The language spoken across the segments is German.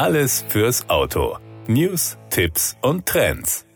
Alles fürs Auto. News, Tipps und Trends.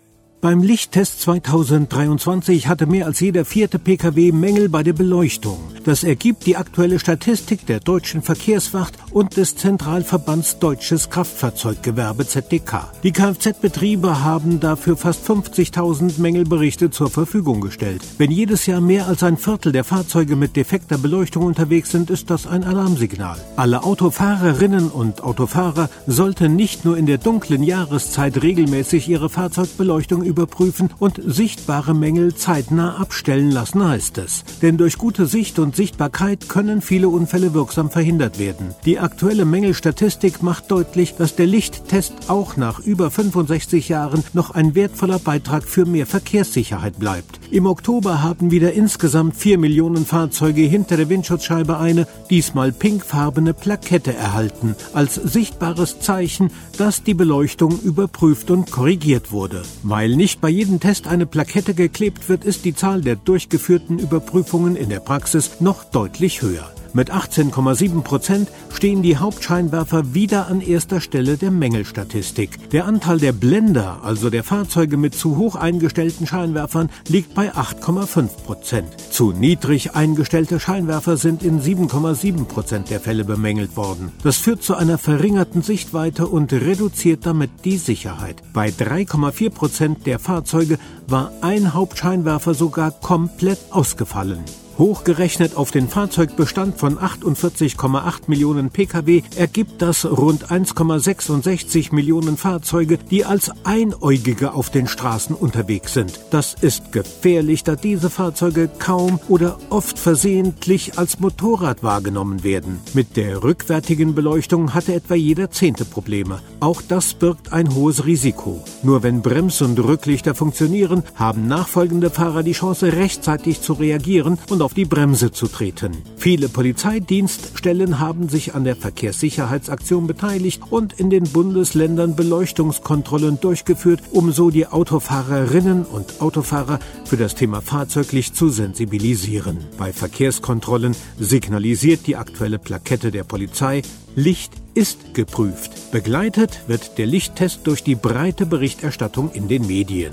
Beim Lichttest 2023 hatte mehr als jeder vierte Pkw Mängel bei der Beleuchtung. Das ergibt die aktuelle Statistik der Deutschen Verkehrswacht und des Zentralverbands Deutsches Kraftfahrzeuggewerbe ZDK. Die Kfz-Betriebe haben dafür fast 50.000 Mängelberichte zur Verfügung gestellt. Wenn jedes Jahr mehr als ein Viertel der Fahrzeuge mit defekter Beleuchtung unterwegs sind, ist das ein Alarmsignal. Alle Autofahrerinnen und Autofahrer sollten nicht nur in der dunklen Jahreszeit regelmäßig ihre Fahrzeugbeleuchtung überprüfen und sichtbare Mängel zeitnah abstellen lassen, heißt es. Denn durch gute Sicht und Sichtbarkeit können viele Unfälle wirksam verhindert werden. Die aktuelle Mängelstatistik macht deutlich, dass der Lichttest auch nach über 65 Jahren noch ein wertvoller Beitrag für mehr Verkehrssicherheit bleibt. Im Oktober haben wieder insgesamt 4 Millionen Fahrzeuge hinter der Windschutzscheibe eine, diesmal pinkfarbene Plakette erhalten, als sichtbares Zeichen, dass die Beleuchtung überprüft und korrigiert wurde. Weil nicht bei jedem Test eine Plakette geklebt wird, ist die Zahl der durchgeführten Überprüfungen in der Praxis noch deutlich höher. Mit 18,7 Prozent stehen die Hauptscheinwerfer wieder an erster Stelle der Mängelstatistik. Der Anteil der Blender, also der Fahrzeuge mit zu hoch eingestellten Scheinwerfern, liegt bei 8,5 Prozent. Zu niedrig eingestellte Scheinwerfer sind in 7,7 Prozent der Fälle bemängelt worden. Das führt zu einer verringerten Sichtweite und reduziert damit die Sicherheit. Bei 3,4 Prozent der Fahrzeuge war ein Hauptscheinwerfer sogar komplett ausgefallen. Hochgerechnet auf den Fahrzeugbestand von 48,8 Millionen Pkw ergibt das rund 1,66 Millionen Fahrzeuge, die als Einäugige auf den Straßen unterwegs sind. Das ist gefährlich, da diese Fahrzeuge kaum oder oft versehentlich als Motorrad wahrgenommen werden. Mit der rückwärtigen Beleuchtung hatte etwa jeder Zehnte Probleme. Auch das birgt ein hohes Risiko. Nur wenn Brems- und Rücklichter funktionieren, haben nachfolgende Fahrer die Chance, rechtzeitig zu reagieren und auf die Bremse zu treten. Viele Polizeidienststellen haben sich an der Verkehrssicherheitsaktion beteiligt und in den Bundesländern Beleuchtungskontrollen durchgeführt, um so die Autofahrerinnen und Autofahrer für das Thema Fahrzeuglicht zu sensibilisieren. Bei Verkehrskontrollen signalisiert die aktuelle Plakette der Polizei, Licht ist geprüft. Begleitet wird der Lichttest durch die breite Berichterstattung in den Medien.